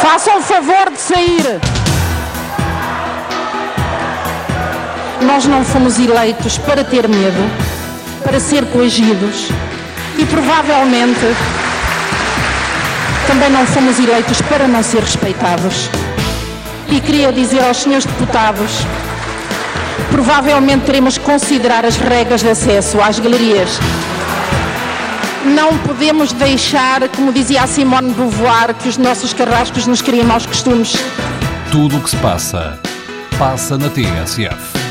Façam o favor de sair. Nós não fomos eleitos para ter medo, para ser coagidos e provavelmente também não fomos eleitos para não ser respeitados. E queria dizer aos senhores deputados, provavelmente teremos que considerar as regras de acesso às galerias. Não podemos deixar, como dizia a Simone de Beauvoir, que os nossos carrascos nos criem maus costumes. Tudo o que se passa, passa na TSF.